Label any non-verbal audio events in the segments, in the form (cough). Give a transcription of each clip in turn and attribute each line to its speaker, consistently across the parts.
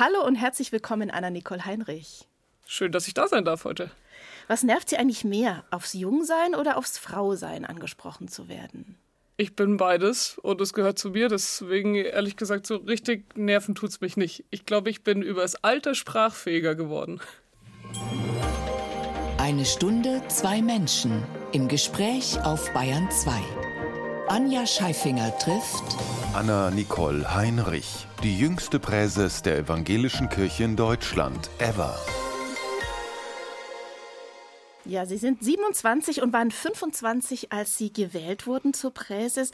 Speaker 1: Hallo und herzlich willkommen, Anna-Nicole Heinrich.
Speaker 2: Schön, dass ich da sein darf heute.
Speaker 1: Was nervt Sie eigentlich mehr, aufs Jungsein oder aufs Frausein angesprochen zu werden?
Speaker 2: Ich bin beides und es gehört zu mir. Deswegen, ehrlich gesagt, so richtig nerven tut es mich nicht. Ich glaube, ich bin übers Alter sprachfähiger geworden.
Speaker 3: Eine Stunde, zwei Menschen im Gespräch auf Bayern 2. Anja Scheifinger trifft
Speaker 4: Anna Nicole Heinrich, die jüngste Präses der Evangelischen Kirche in Deutschland ever.
Speaker 1: Ja, Sie sind 27 und waren 25, als Sie gewählt wurden zur Präses.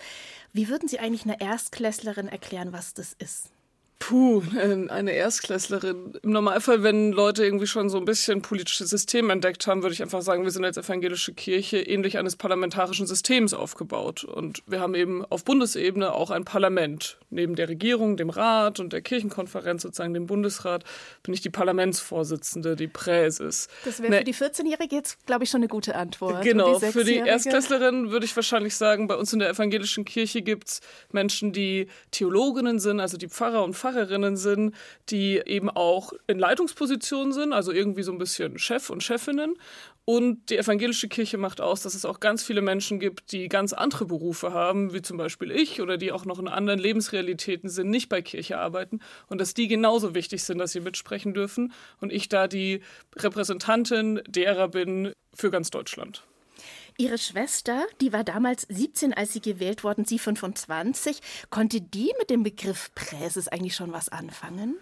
Speaker 1: Wie würden Sie eigentlich einer Erstklässlerin erklären, was das ist?
Speaker 2: Puh, ähm, eine Erstklässlerin. Im Normalfall, wenn Leute irgendwie schon so ein bisschen politisches System entdeckt haben, würde ich einfach sagen, wir sind als evangelische Kirche ähnlich eines parlamentarischen Systems aufgebaut. Und wir haben eben auf Bundesebene auch ein Parlament. Neben der Regierung, dem Rat und der Kirchenkonferenz, sozusagen dem Bundesrat, bin ich die Parlamentsvorsitzende, die Präses.
Speaker 1: Das wäre für die 14-Jährige jetzt, glaube ich, schon eine gute Antwort.
Speaker 2: Genau, die für die Erstklässlerin würde ich wahrscheinlich sagen, bei uns in der evangelischen Kirche gibt es Menschen, die Theologinnen sind, also die Pfarrer und Pfarrer Pfarrerinnen sind, die eben auch in Leitungspositionen sind, also irgendwie so ein bisschen Chef und Chefinnen. Und die evangelische Kirche macht aus, dass es auch ganz viele Menschen gibt, die ganz andere Berufe haben, wie zum Beispiel ich, oder die auch noch in anderen Lebensrealitäten sind, nicht bei Kirche arbeiten. Und dass die genauso wichtig sind, dass sie mitsprechen dürfen. Und ich da die Repräsentantin derer bin für ganz Deutschland.
Speaker 1: Ihre Schwester, die war damals 17, als sie gewählt worden, sie 25. Konnte die mit dem Begriff Präses eigentlich schon was anfangen?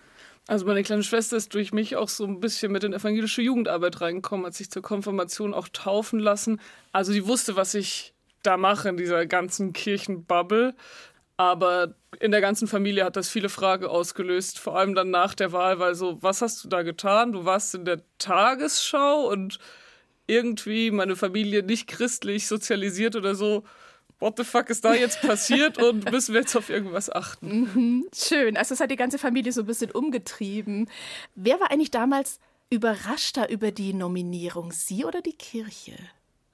Speaker 2: Also meine kleine Schwester ist durch mich auch so ein bisschen mit in evangelische Jugendarbeit reingekommen, hat sich zur Konfirmation auch taufen lassen. Also die wusste, was ich da mache in dieser ganzen Kirchenbubble. Aber in der ganzen Familie hat das viele Fragen ausgelöst, vor allem dann nach der Wahl, weil so, was hast du da getan? Du warst in der Tagesschau und irgendwie meine Familie nicht christlich sozialisiert oder so. What the fuck ist da jetzt passiert und müssen wir jetzt auf irgendwas achten?
Speaker 1: Mhm, schön. Also es hat die ganze Familie so ein bisschen umgetrieben. Wer war eigentlich damals überraschter über die Nominierung? Sie oder die Kirche?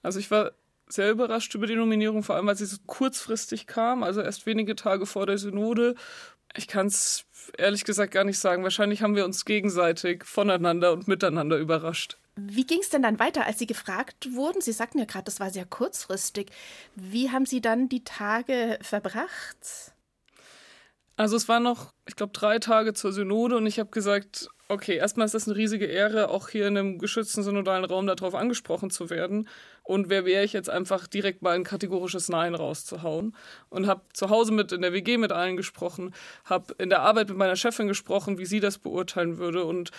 Speaker 2: Also ich war sehr überrascht über die Nominierung, vor allem weil sie so kurzfristig kam, also erst wenige Tage vor der Synode. Ich kann es ehrlich gesagt gar nicht sagen. Wahrscheinlich haben wir uns gegenseitig voneinander und miteinander überrascht.
Speaker 1: Wie ging es denn dann weiter, als Sie gefragt wurden? Sie sagten ja gerade, das war sehr kurzfristig. Wie haben Sie dann die Tage verbracht?
Speaker 2: Also es waren noch, ich glaube, drei Tage zur Synode und ich habe gesagt, okay, erstmal ist das eine riesige Ehre, auch hier in einem geschützten synodalen Raum darauf angesprochen zu werden. Und wer wäre ich jetzt einfach direkt mal ein kategorisches Nein rauszuhauen? Und habe zu Hause mit in der WG mit allen gesprochen, habe in der Arbeit mit meiner Chefin gesprochen, wie sie das beurteilen würde. Und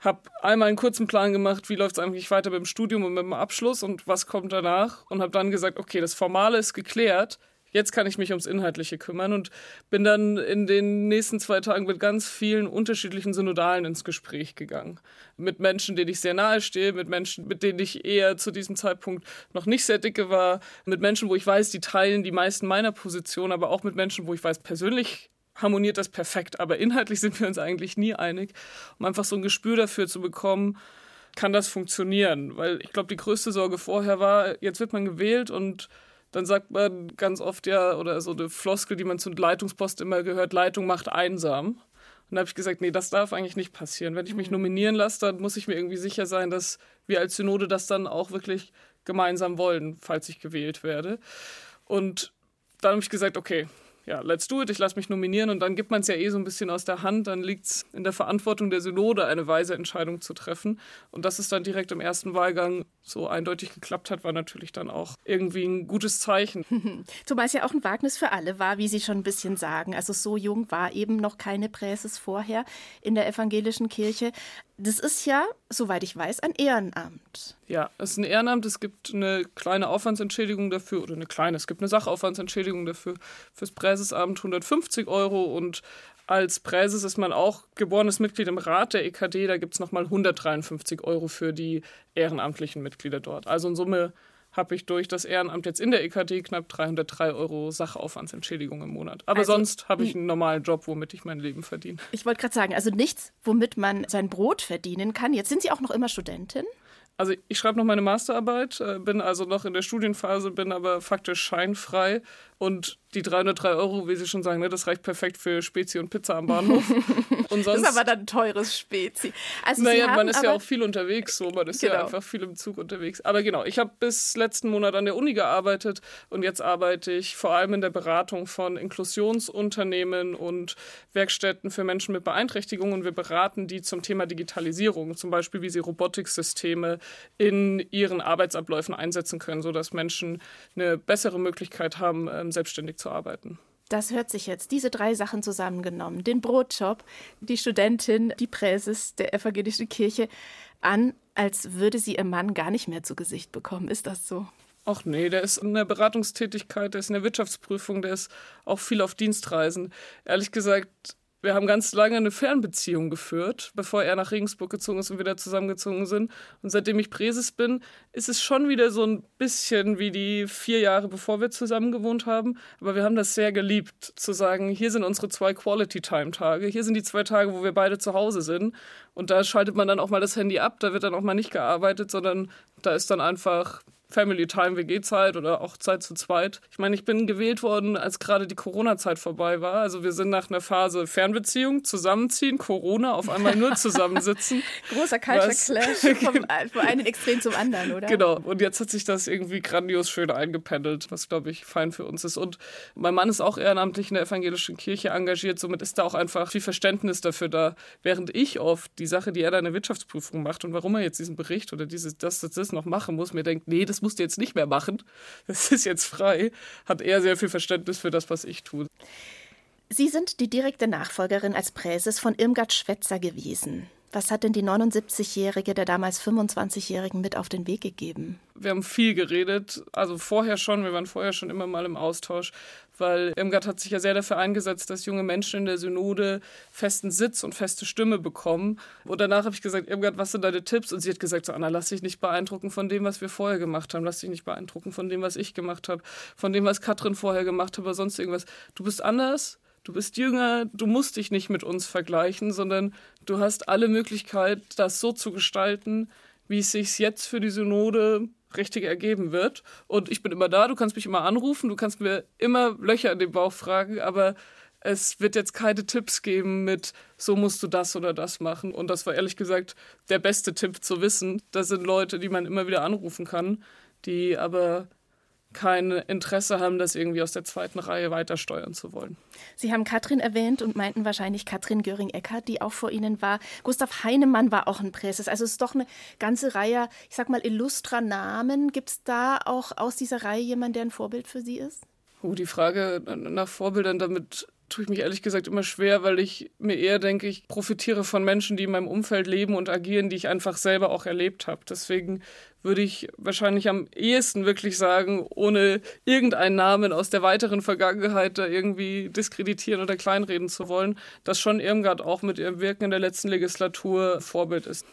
Speaker 2: habe einmal einen kurzen Plan gemacht, wie läuft es eigentlich weiter mit dem Studium und mit dem Abschluss und was kommt danach. Und habe dann gesagt, okay, das Formale ist geklärt, jetzt kann ich mich ums Inhaltliche kümmern und bin dann in den nächsten zwei Tagen mit ganz vielen unterschiedlichen Synodalen ins Gespräch gegangen. Mit Menschen, denen ich sehr nahe stehe, mit Menschen, mit denen ich eher zu diesem Zeitpunkt noch nicht sehr dicke war, mit Menschen, wo ich weiß, die teilen die meisten meiner Position, aber auch mit Menschen, wo ich weiß, persönlich harmoniert das perfekt, aber inhaltlich sind wir uns eigentlich nie einig, um einfach so ein Gespür dafür zu bekommen, kann das funktionieren? Weil ich glaube, die größte Sorge vorher war, jetzt wird man gewählt und dann sagt man ganz oft ja, oder so eine Floskel, die man zu Leitungspost immer gehört, Leitung macht einsam. Und da habe ich gesagt, nee, das darf eigentlich nicht passieren. Wenn ich mich nominieren lasse, dann muss ich mir irgendwie sicher sein, dass wir als Synode das dann auch wirklich gemeinsam wollen, falls ich gewählt werde. Und dann habe ich gesagt, okay, ja, let's do it, ich lasse mich nominieren und dann gibt man es ja eh so ein bisschen aus der Hand, dann liegt es in der Verantwortung der Synode, eine weise Entscheidung zu treffen. Und dass es dann direkt im ersten Wahlgang so eindeutig geklappt hat, war natürlich dann auch irgendwie ein gutes Zeichen. (laughs)
Speaker 1: Zumal es ja auch ein Wagnis für alle war, wie Sie schon ein bisschen sagen. Also so jung war eben noch keine Präses vorher in der evangelischen Kirche. Das ist ja, soweit ich weiß, ein Ehrenamt.
Speaker 2: Ja, es ist ein Ehrenamt. Es gibt eine kleine Aufwandsentschädigung dafür, oder eine kleine, es gibt eine Sachaufwandsentschädigung dafür. Fürs Präsesamt 150 Euro und als Präses ist man auch geborenes Mitglied im Rat der EKD. Da gibt es nochmal 153 Euro für die ehrenamtlichen Mitglieder dort. Also in Summe habe ich durch das Ehrenamt jetzt in der EKD knapp 303 Euro Sachaufwandsentschädigung im Monat. Aber also, sonst habe ich einen normalen Job, womit ich mein Leben verdiene.
Speaker 1: Ich wollte gerade sagen, also nichts, womit man sein Brot verdienen kann. Jetzt sind Sie auch noch immer Studentin?
Speaker 2: Also ich schreibe noch meine Masterarbeit, äh, bin also noch in der Studienphase, bin aber faktisch scheinfrei Und die 303 Euro, wie Sie schon sagen, ne, das reicht perfekt für Spezi und Pizza am Bahnhof. (laughs)
Speaker 1: Und sonst, das ist aber dann ein teures Spezi.
Speaker 2: Also naja, man ist ja auch viel unterwegs, so man ist genau. ja einfach viel im Zug unterwegs. Aber genau, ich habe bis letzten Monat an der Uni gearbeitet und jetzt arbeite ich vor allem in der Beratung von Inklusionsunternehmen und Werkstätten für Menschen mit Beeinträchtigungen. Und wir beraten die zum Thema Digitalisierung, zum Beispiel wie sie Robotiksysteme in ihren Arbeitsabläufen einsetzen können, sodass Menschen eine bessere Möglichkeit haben, ähm, selbstständig zu arbeiten.
Speaker 1: Das hört sich jetzt, diese drei Sachen zusammengenommen, den Brotjob, die Studentin, die Präses der evangelischen Kirche, an, als würde sie ihr Mann gar nicht mehr zu Gesicht bekommen. Ist das so?
Speaker 2: Ach nee, der ist in der Beratungstätigkeit, der ist in der Wirtschaftsprüfung, der ist auch viel auf Dienstreisen. Ehrlich gesagt, wir haben ganz lange eine Fernbeziehung geführt, bevor er nach Regensburg gezogen ist und wir da zusammengezogen sind. Und seitdem ich Präses bin, ist es schon wieder so ein bisschen wie die vier Jahre, bevor wir zusammen gewohnt haben. Aber wir haben das sehr geliebt, zu sagen, hier sind unsere zwei Quality-Time-Tage. Hier sind die zwei Tage, wo wir beide zu Hause sind. Und da schaltet man dann auch mal das Handy ab. Da wird dann auch mal nicht gearbeitet, sondern da ist dann einfach Family Time, WG-Zeit oder auch Zeit zu zweit. Ich meine, ich bin gewählt worden, als gerade die Corona-Zeit vorbei war. Also wir sind nach einer Phase Fernbeziehung, zusammenziehen, Corona, auf einmal nur zusammensitzen. (laughs)
Speaker 1: Großer Culture Clash (laughs) vom, vom einen Extrem zum anderen, oder?
Speaker 2: Genau. Und jetzt hat sich das irgendwie grandios schön eingependelt, was, glaube ich, fein für uns ist. Und mein Mann ist auch ehrenamtlich in der evangelischen Kirche engagiert. Somit ist da auch einfach viel Verständnis dafür da. Während ich oft die Sache, die er da in der Wirtschaftsprüfung macht und warum er jetzt diesen Bericht oder dieses, das, das, das noch machen muss, mir denkt, nee, das musst du jetzt nicht mehr machen. Das ist jetzt frei. Hat er sehr viel Verständnis für das, was ich tue.
Speaker 1: Sie sind die direkte Nachfolgerin als Präses von Irmgard Schwetzer gewesen. Was hat denn die 79-Jährige der damals 25-Jährigen mit auf den Weg gegeben?
Speaker 2: Wir haben viel geredet, also vorher schon, wir waren vorher schon immer mal im Austausch, weil Irmgard hat sich ja sehr dafür eingesetzt, dass junge Menschen in der Synode festen Sitz und feste Stimme bekommen. Und danach habe ich gesagt, Irmgard, was sind deine Tipps? Und sie hat gesagt, so Anna, lass dich nicht beeindrucken von dem, was wir vorher gemacht haben. Lass dich nicht beeindrucken von dem, was ich gemacht habe, von dem, was Katrin vorher gemacht hat oder sonst irgendwas. Du bist anders, du bist jünger, du musst dich nicht mit uns vergleichen, sondern du hast alle Möglichkeit, das so zu gestalten, wie es sich jetzt für die Synode richtig ergeben wird. Und ich bin immer da, du kannst mich immer anrufen, du kannst mir immer Löcher in den Bauch fragen, aber es wird jetzt keine Tipps geben mit, so musst du das oder das machen. Und das war ehrlich gesagt der beste Tipp zu wissen. Das sind Leute, die man immer wieder anrufen kann, die aber kein Interesse haben, das irgendwie aus der zweiten Reihe weiter steuern zu wollen.
Speaker 1: Sie haben Katrin erwähnt und meinten wahrscheinlich Katrin Göring-Eckardt, die auch vor Ihnen war. Gustav Heinemann war auch ein Präses. Also es ist doch eine ganze Reihe, ich sag mal, illustrer Namen. Gibt es da auch aus dieser Reihe jemanden, der ein Vorbild für Sie ist?
Speaker 2: Oh, die Frage nach Vorbildern, damit tue ich mich ehrlich gesagt immer schwer, weil ich mir eher denke, ich profitiere von Menschen, die in meinem Umfeld leben und agieren, die ich einfach selber auch erlebt habe. Deswegen würde ich wahrscheinlich am ehesten wirklich sagen, ohne irgendeinen Namen aus der weiteren Vergangenheit da irgendwie diskreditieren oder kleinreden zu wollen, dass schon Irmgard auch mit ihrem Wirken in der letzten Legislatur Vorbild ist.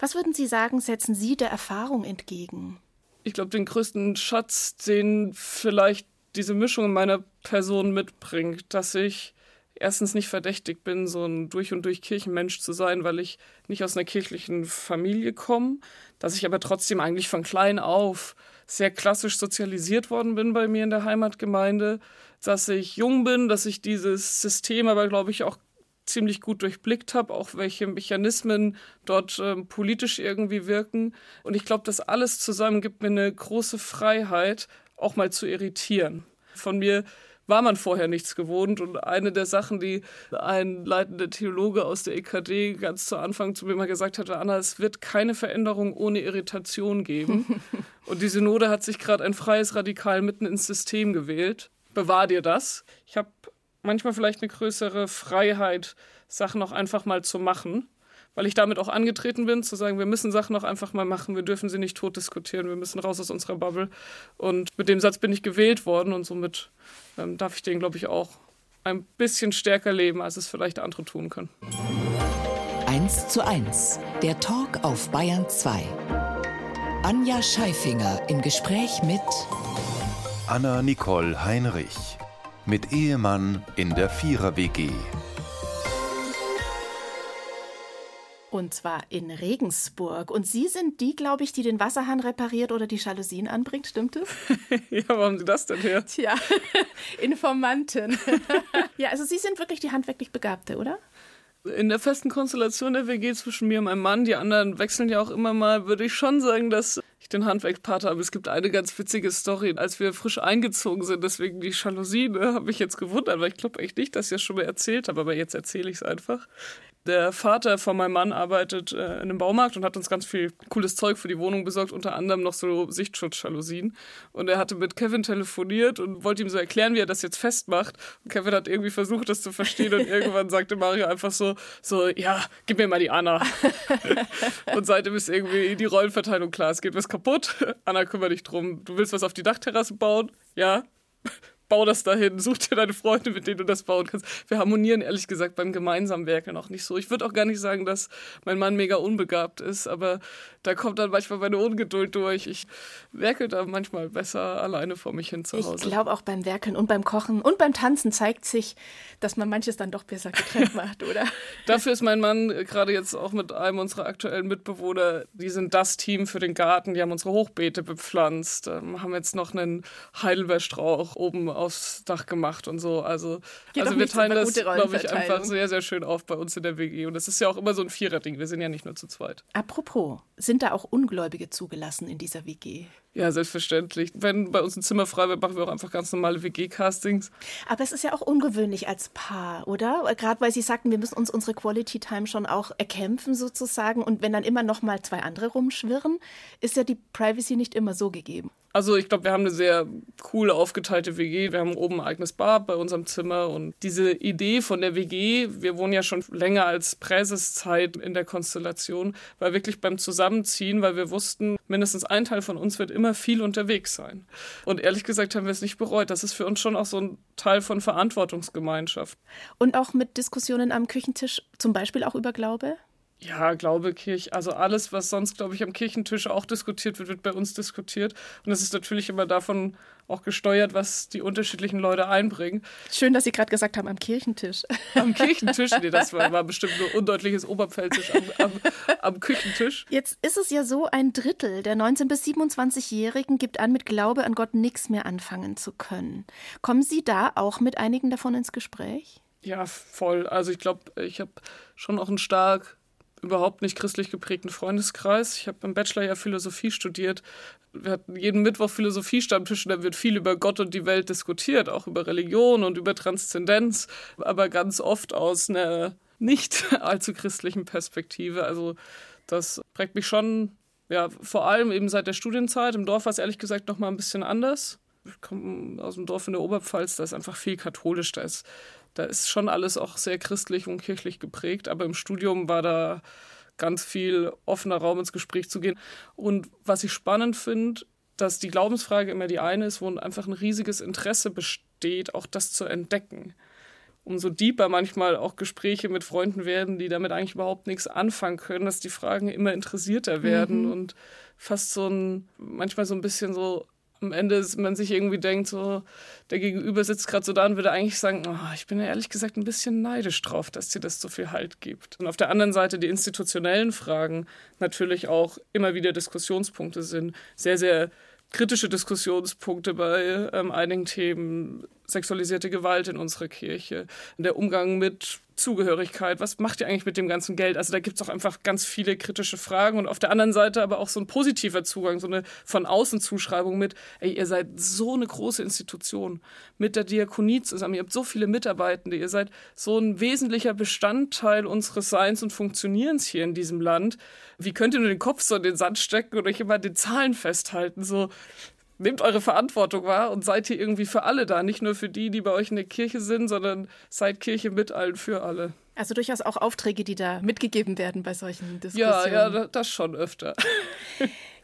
Speaker 1: Was würden Sie sagen, setzen Sie der Erfahrung entgegen?
Speaker 2: Ich glaube, den größten Schatz, den vielleicht diese Mischung in meiner Person mitbringt, dass ich erstens nicht verdächtig bin, so ein durch und durch Kirchenmensch zu sein, weil ich nicht aus einer kirchlichen Familie komme, dass ich aber trotzdem eigentlich von klein auf sehr klassisch sozialisiert worden bin bei mir in der Heimatgemeinde, dass ich jung bin, dass ich dieses System aber, glaube ich, auch ziemlich gut durchblickt habe, auch welche Mechanismen dort äh, politisch irgendwie wirken. Und ich glaube, das alles zusammen gibt mir eine große Freiheit, auch mal zu irritieren. Von mir war man vorher nichts gewohnt. Und eine der Sachen, die ein leitender Theologe aus der EKD ganz zu Anfang zu mir mal gesagt hatte, Anna, es wird keine Veränderung ohne Irritation geben. (laughs) und die Synode hat sich gerade ein freies Radikal mitten ins System gewählt. Bewahr dir das. Ich habe manchmal vielleicht eine größere Freiheit, Sachen auch einfach mal zu machen weil ich damit auch angetreten bin, zu sagen, wir müssen Sachen auch einfach mal machen, wir dürfen sie nicht tot diskutieren, wir müssen raus aus unserer Bubble. Und mit dem Satz bin ich gewählt worden und somit ähm, darf ich den, glaube ich, auch ein bisschen stärker leben, als es vielleicht andere tun können.
Speaker 3: 1 zu 1, der Talk auf Bayern 2. Anja Scheifinger im Gespräch mit
Speaker 4: Anna Nicole Heinrich mit Ehemann in der Vierer-WG.
Speaker 1: Und zwar in Regensburg. Und Sie sind die, glaube ich, die den Wasserhahn repariert oder die Jalousien anbringt, stimmt es? (laughs)
Speaker 2: ja, warum haben Sie das denn her?
Speaker 1: Tja, (laughs) Informanten. (laughs) ja, also Sie sind wirklich die handwerklich Begabte, oder?
Speaker 2: In der festen Konstellation der WG zwischen mir und meinem Mann, die anderen wechseln ja auch immer mal, würde ich schon sagen, dass ich den Handwerkspart habe. Es gibt eine ganz witzige Story. Als wir frisch eingezogen sind, deswegen die Jalousien, ne, habe ich jetzt gewundert, weil ich glaube echt nicht, dass ich das schon mal erzählt habe, aber jetzt erzähle ich es einfach. Der Vater von meinem Mann arbeitet äh, in einem Baumarkt und hat uns ganz viel cooles Zeug für die Wohnung besorgt, unter anderem noch so Sichtschutzjalousien. Und er hatte mit Kevin telefoniert und wollte ihm so erklären, wie er das jetzt festmacht. Und Kevin hat irgendwie versucht, das zu verstehen und (laughs) irgendwann sagte Mario einfach so, so, ja, gib mir mal die Anna. (laughs) und seitdem ist irgendwie die Rollenverteilung klar. Es geht was kaputt. Anna, kümmere dich drum. Du willst was auf die Dachterrasse bauen? Ja bau das dahin, such dir deine Freunde, mit denen du das bauen kannst. Wir harmonieren ehrlich gesagt beim gemeinsamen Werkeln auch nicht so. Ich würde auch gar nicht sagen, dass mein Mann mega unbegabt ist, aber da kommt dann manchmal meine Ungeduld durch. Ich werkel da manchmal besser alleine vor mich hin zu Hause.
Speaker 1: Ich glaube auch beim Werkeln und beim Kochen und beim Tanzen zeigt sich, dass man manches dann doch besser getrennt (laughs) macht, oder?
Speaker 2: Dafür ist mein Mann gerade jetzt auch mit einem unserer aktuellen Mitbewohner, die sind das Team für den Garten, die haben unsere Hochbeete bepflanzt, ähm, haben jetzt noch einen Heidelbeerstrauch oben aufs Dach gemacht und so. Also, also wir teilen das, glaube ich, einfach sehr, sehr schön auf bei uns in der WG. Und das ist ja auch immer so ein Viererding. Wir sind ja nicht nur zu zweit.
Speaker 1: Apropos, sind da auch Ungläubige zugelassen in dieser WG?
Speaker 2: Ja, selbstverständlich. Wenn bei uns ein Zimmer frei wird, machen wir auch einfach ganz normale WG-Castings.
Speaker 1: Aber es ist ja auch ungewöhnlich als Paar, oder? Gerade weil Sie sagten, wir müssen uns unsere Quality Time schon auch erkämpfen sozusagen. Und wenn dann immer noch mal zwei andere rumschwirren, ist ja die Privacy nicht immer so gegeben.
Speaker 2: Also ich glaube, wir haben eine sehr cool aufgeteilte WG. Wir haben oben ein eigenes Bad bei unserem Zimmer und diese Idee von der WG, wir wohnen ja schon länger als Präseszeit in der Konstellation, war wirklich beim Zusammenziehen, weil wir wussten, mindestens ein Teil von uns wird immer viel unterwegs sein. Und ehrlich gesagt haben wir es nicht bereut. Das ist für uns schon auch so ein Teil von Verantwortungsgemeinschaft.
Speaker 1: Und auch mit Diskussionen am Küchentisch, zum Beispiel auch über Glaube?
Speaker 2: Ja, Glaube, Kirche, also alles, was sonst, glaube ich, am Kirchentisch auch diskutiert wird, wird bei uns diskutiert. Und es ist natürlich immer davon auch gesteuert, was die unterschiedlichen Leute einbringen.
Speaker 1: Schön, dass Sie gerade gesagt haben, am Kirchentisch.
Speaker 2: Am Kirchentisch? Nee, das war, (laughs) war bestimmt nur undeutliches Oberpfälzisch am, am, am Küchentisch.
Speaker 1: Jetzt ist es ja so, ein Drittel der 19- bis 27-Jährigen gibt an, mit Glaube an Gott nichts mehr anfangen zu können. Kommen Sie da auch mit einigen davon ins Gespräch?
Speaker 2: Ja, voll. Also ich glaube, ich habe schon auch einen stark überhaupt nicht christlich geprägten Freundeskreis. Ich habe im Bachelor ja Philosophie studiert. Wir hatten jeden Mittwoch Philosophie-Stammtisch und da wird viel über Gott und die Welt diskutiert, auch über Religion und über Transzendenz, aber ganz oft aus einer nicht (laughs) allzu christlichen Perspektive. Also das prägt mich schon, ja, vor allem eben seit der Studienzeit. Im Dorf war es ehrlich gesagt noch mal ein bisschen anders. Ich komme aus dem Dorf in der Oberpfalz, da ist einfach viel katholisch, da ist da ist schon alles auch sehr christlich und kirchlich geprägt, aber im Studium war da ganz viel offener Raum ins Gespräch zu gehen. Und was ich spannend finde, dass die Glaubensfrage immer die eine ist, wo einfach ein riesiges Interesse besteht, auch das zu entdecken. Umso deeper manchmal auch Gespräche mit Freunden werden, die damit eigentlich überhaupt nichts anfangen können, dass die Fragen immer interessierter werden mhm. und fast so ein, manchmal so ein bisschen so am Ende man sich irgendwie denkt, so, der Gegenüber sitzt gerade so da und würde eigentlich sagen, oh, ich bin ja ehrlich gesagt ein bisschen neidisch drauf, dass dir das so viel Halt gibt. Und auf der anderen Seite die institutionellen Fragen natürlich auch immer wieder Diskussionspunkte sind. Sehr, sehr kritische Diskussionspunkte bei ähm, einigen Themen, sexualisierte Gewalt in unserer Kirche, der Umgang mit Zugehörigkeit, was macht ihr eigentlich mit dem ganzen Geld? Also da gibt es auch einfach ganz viele kritische Fragen und auf der anderen Seite aber auch so ein positiver Zugang, so eine von außen Zuschreibung mit, ey, ihr seid so eine große Institution mit der Diakonie zusammen, ihr habt so viele Mitarbeitende, ihr seid so ein wesentlicher Bestandteil unseres Seins und Funktionierens hier in diesem Land. Wie könnt ihr nur den Kopf so in den Sand stecken und euch immer an den Zahlen festhalten? So, nehmt eure Verantwortung wahr und seid hier irgendwie für alle da. Nicht nur für die, die bei euch in der Kirche sind, sondern seid Kirche mit allen für alle.
Speaker 1: Also durchaus auch Aufträge, die da mitgegeben werden bei solchen Diskussionen.
Speaker 2: Ja, ja, das schon öfter. (laughs)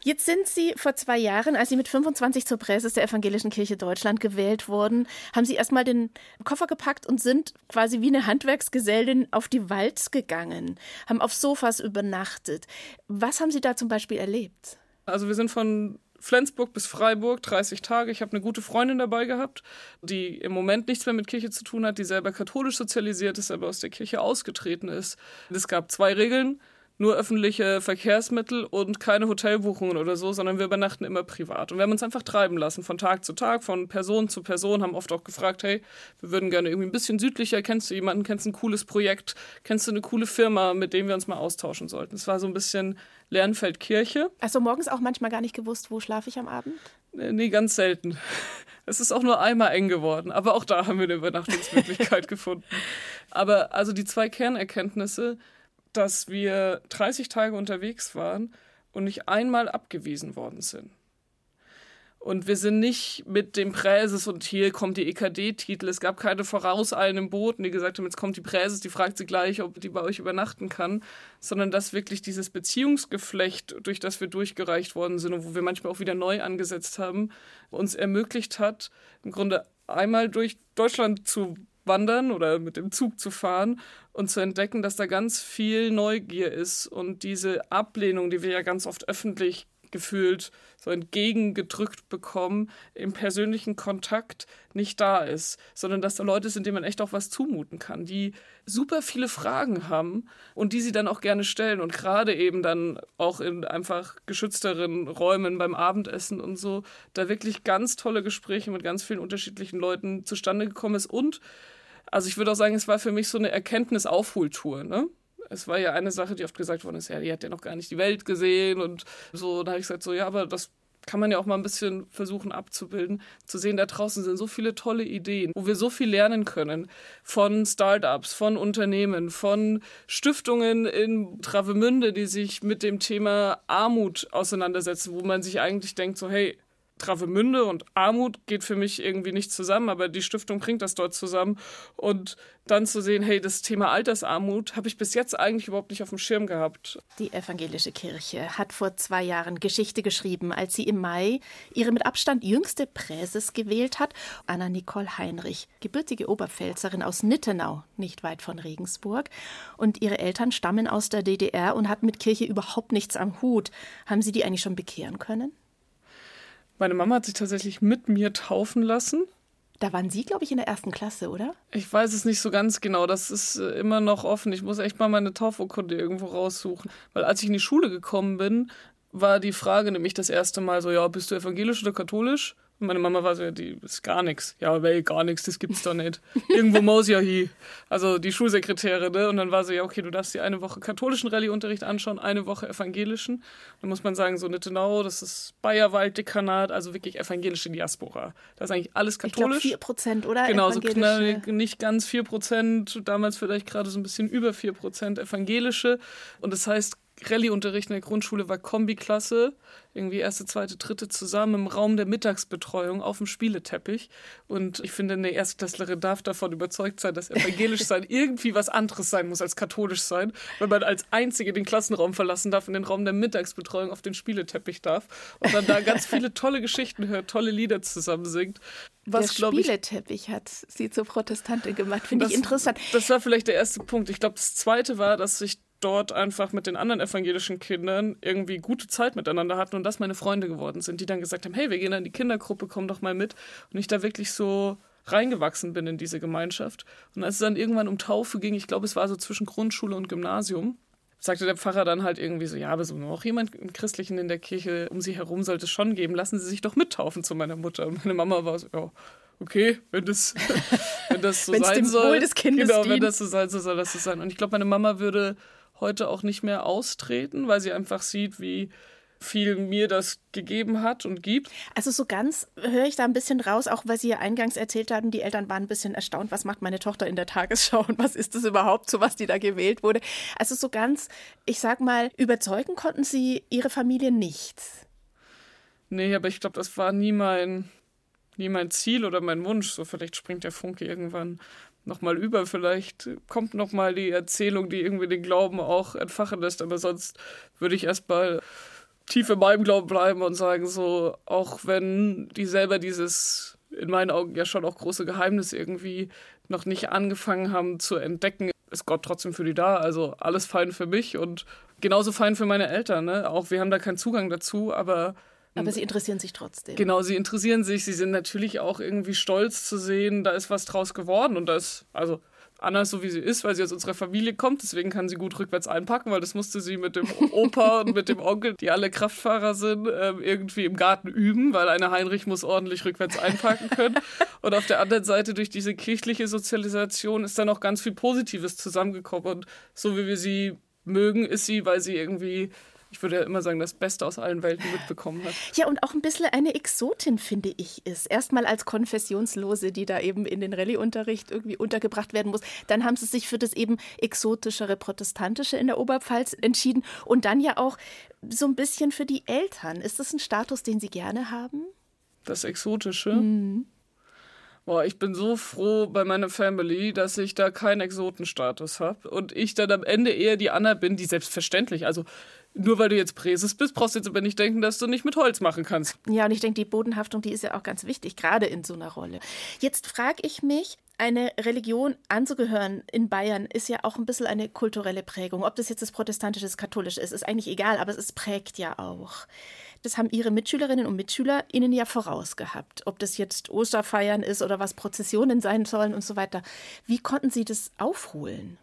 Speaker 1: Jetzt sind Sie vor zwei Jahren, als Sie mit 25 zur Präses der Evangelischen Kirche Deutschland gewählt wurden, haben Sie erstmal den Koffer gepackt und sind quasi wie eine Handwerksgesellin auf die Walz gegangen, haben auf Sofas übernachtet. Was haben Sie da zum Beispiel erlebt?
Speaker 2: Also wir sind von Flensburg bis Freiburg, 30 Tage. Ich habe eine gute Freundin dabei gehabt, die im Moment nichts mehr mit Kirche zu tun hat, die selber katholisch sozialisiert ist, aber aus der Kirche ausgetreten ist. Es gab zwei Regeln. Nur öffentliche Verkehrsmittel und keine Hotelbuchungen oder so, sondern wir übernachten immer privat. Und wir haben uns einfach treiben lassen, von Tag zu Tag, von Person zu Person, haben oft auch gefragt, hey, wir würden gerne irgendwie ein bisschen südlicher, kennst du jemanden, kennst du ein cooles Projekt, kennst du eine coole Firma, mit dem wir uns mal austauschen sollten. Es war so ein bisschen Lernfeldkirche.
Speaker 1: Also morgens auch manchmal gar nicht gewusst, wo schlafe ich am Abend?
Speaker 2: Nee, ganz selten. Es ist auch nur einmal eng geworden, aber auch da haben wir eine Übernachtungsmöglichkeit (laughs) gefunden. Aber also die zwei Kernerkenntnisse, dass wir 30 Tage unterwegs waren und nicht einmal abgewiesen worden sind. Und wir sind nicht mit dem Präses und hier kommt die EKD-Titel. Es gab keine vorauseilenden Boten, die gesagt haben, jetzt kommt die Präses, die fragt sie gleich, ob die bei euch übernachten kann. Sondern dass wirklich dieses Beziehungsgeflecht, durch das wir durchgereicht worden sind und wo wir manchmal auch wieder neu angesetzt haben, uns ermöglicht hat, im Grunde einmal durch Deutschland zu wandern oder mit dem Zug zu fahren und zu entdecken, dass da ganz viel Neugier ist und diese Ablehnung, die wir ja ganz oft öffentlich gefühlt so entgegengedrückt bekommen, im persönlichen Kontakt nicht da ist, sondern dass da Leute sind, denen man echt auch was zumuten kann, die super viele Fragen haben und die sie dann auch gerne stellen und gerade eben dann auch in einfach geschützteren Räumen beim Abendessen und so, da wirklich ganz tolle Gespräche mit ganz vielen unterschiedlichen Leuten zustande gekommen ist und also ich würde auch sagen, es war für mich so eine Erkenntnisaufholtour, ne? es war ja eine Sache, die oft gesagt worden ist, ja, die hat ja noch gar nicht die Welt gesehen und so. Da habe ich gesagt, so, ja, aber das kann man ja auch mal ein bisschen versuchen abzubilden, zu sehen, da draußen sind so viele tolle Ideen, wo wir so viel lernen können von Startups, von Unternehmen, von Stiftungen in Travemünde, die sich mit dem Thema Armut auseinandersetzen, wo man sich eigentlich denkt, so hey, Travemünde und Armut geht für mich irgendwie nicht zusammen, aber die Stiftung bringt das dort zusammen. Und dann zu sehen, hey, das Thema Altersarmut habe ich bis jetzt eigentlich überhaupt nicht auf dem Schirm gehabt.
Speaker 1: Die evangelische Kirche hat vor zwei Jahren Geschichte geschrieben, als sie im Mai ihre mit Abstand jüngste Präses gewählt hat, Anna Nicole Heinrich, gebürtige Oberpfälzerin aus Nittenau, nicht weit von Regensburg. Und ihre Eltern stammen aus der DDR und hatten mit Kirche überhaupt nichts am Hut. Haben Sie die eigentlich schon bekehren können?
Speaker 2: Meine Mama hat sich tatsächlich mit mir taufen lassen.
Speaker 1: Da waren Sie, glaube ich, in der ersten Klasse, oder?
Speaker 2: Ich weiß es nicht so ganz genau. Das ist äh, immer noch offen. Ich muss echt mal meine Taufurkunde irgendwo raussuchen. Weil als ich in die Schule gekommen bin, war die Frage nämlich das erste Mal so, ja, bist du evangelisch oder katholisch? Und meine Mama war so, ja, die ist gar nichts. Ja, weil gar nichts, das gibt's doch nicht. Irgendwo (laughs) muss ja hier. Also die Schulsekretärin, ne? Und dann war sie, ja, okay, du darfst dir eine Woche katholischen Rallyeunterricht anschauen, eine Woche evangelischen. Dann muss man sagen, so Nittenau, das ist Bayerwald-Dekanat, also wirklich evangelische Diaspora. Das ist eigentlich alles katholisch.
Speaker 1: Ich glaub, 4 Prozent, oder?
Speaker 2: Genau, so knapp, nicht ganz 4 Prozent, damals vielleicht gerade so ein bisschen über 4 Prozent evangelische. Und das heißt, Rallyeunterricht in der Grundschule war Kombiklasse, irgendwie erste, zweite, dritte zusammen im Raum der Mittagsbetreuung auf dem Spieleteppich. Und ich finde, eine Erstklässlerin darf davon überzeugt sein, dass evangelisch sein (laughs) irgendwie was anderes sein muss als katholisch sein, weil man als Einzige den Klassenraum verlassen darf und den Raum der Mittagsbetreuung auf den Spieleteppich darf und dann da ganz viele tolle Geschichten hört, tolle Lieder zusammen singt.
Speaker 1: Was, der Spieleteppich ich, hat sie zur Protestantin gemacht, finde ich interessant.
Speaker 2: Das war vielleicht der erste Punkt. Ich glaube, das zweite war, dass ich dort einfach mit den anderen evangelischen Kindern irgendwie gute Zeit miteinander hatten und das meine Freunde geworden sind, die dann gesagt haben, hey, wir gehen in die Kindergruppe, komm doch mal mit. Und ich da wirklich so reingewachsen bin in diese Gemeinschaft. Und als es dann irgendwann um Taufe ging, ich glaube, es war so zwischen Grundschule und Gymnasium, sagte der Pfarrer dann halt irgendwie so, ja, aber so noch jemand im Christlichen in der Kirche um sie herum sollte es schon geben, lassen Sie sich doch mittaufen zu meiner Mutter. Und meine Mama war so, ja, okay, wenn das, (laughs) wenn das so sein
Speaker 1: dem
Speaker 2: soll.
Speaker 1: Wohl des Kindes
Speaker 2: genau,
Speaker 1: dient.
Speaker 2: wenn das so sein soll, soll das so sein. Und ich glaube, meine Mama würde heute auch nicht mehr austreten, weil sie einfach sieht, wie viel mir das gegeben hat und gibt.
Speaker 1: Also so ganz höre ich da ein bisschen raus, auch weil Sie ja eingangs erzählt haben, die Eltern waren ein bisschen erstaunt, was macht meine Tochter in der Tagesschau und was ist das überhaupt, so was die da gewählt wurde. Also so ganz, ich sag mal, überzeugen konnten Sie Ihre Familie nicht.
Speaker 2: Nee, aber ich glaube, das war nie mein, nie mein Ziel oder mein Wunsch. So vielleicht springt der Funke irgendwann nochmal über. Vielleicht kommt nochmal die Erzählung, die irgendwie den Glauben auch entfachen lässt. Aber sonst würde ich erstmal tief in meinem Glauben bleiben und sagen, so, auch wenn die selber dieses in meinen Augen ja schon auch große Geheimnis irgendwie noch nicht angefangen haben zu entdecken, ist Gott trotzdem für die da. Also alles fein für mich und genauso fein für meine Eltern. Ne? Auch wir haben da keinen Zugang dazu, aber
Speaker 1: aber sie interessieren sich trotzdem.
Speaker 2: Genau, sie interessieren sich. Sie sind natürlich auch irgendwie stolz zu sehen, da ist was draus geworden. Und da ist, also Anna ist so, wie sie ist, weil sie aus unserer Familie kommt. Deswegen kann sie gut rückwärts einpacken, weil das musste sie mit dem (laughs) Opa und mit dem Onkel, die alle Kraftfahrer sind, ähm, irgendwie im Garten üben, weil eine Heinrich muss ordentlich rückwärts einpacken können. (laughs) Und auf der anderen Seite durch diese kirchliche Sozialisation ist dann auch ganz viel Positives zusammengekommen. Und so wie wir sie mögen, ist sie, weil sie irgendwie ich würde ja immer sagen, das Beste aus allen Welten mitbekommen hat.
Speaker 1: Ja, und auch ein bisschen eine Exotin, finde ich, ist. Erstmal als Konfessionslose, die da eben in den Rallye-Unterricht irgendwie untergebracht werden muss. Dann haben sie sich für das eben exotischere Protestantische in der Oberpfalz entschieden. Und dann ja auch so ein bisschen für die Eltern. Ist das ein Status, den Sie gerne haben?
Speaker 2: Das Exotische? Mhm. Boah, ich bin so froh bei meiner Family, dass ich da keinen Exotenstatus habe und ich dann am Ende eher die Anna bin, die selbstverständlich, also nur weil du jetzt Präses bist, brauchst du jetzt aber nicht denken, dass du nicht mit Holz machen kannst.
Speaker 1: Ja, und ich denke, die Bodenhaftung, die ist ja auch ganz wichtig, gerade in so einer Rolle. Jetzt frage ich mich, eine Religion anzugehören in Bayern ist ja auch ein bisschen eine kulturelle Prägung. Ob das jetzt das protestantische, das katholische ist, ist eigentlich egal, aber es prägt ja auch. Das haben ihre Mitschülerinnen und Mitschüler ihnen ja vorausgehabt. Ob das jetzt Osterfeiern ist oder was Prozessionen sein sollen und so weiter. Wie konnten sie das aufholen?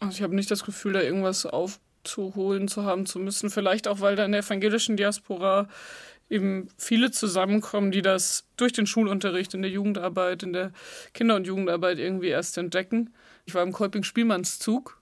Speaker 2: Also ich habe nicht das Gefühl, da irgendwas auf zu holen zu haben zu müssen. Vielleicht auch, weil da in der evangelischen Diaspora eben viele zusammenkommen, die das durch den Schulunterricht, in der Jugendarbeit, in der Kinder- und Jugendarbeit irgendwie erst entdecken. Ich war im Kolping Spielmannszug,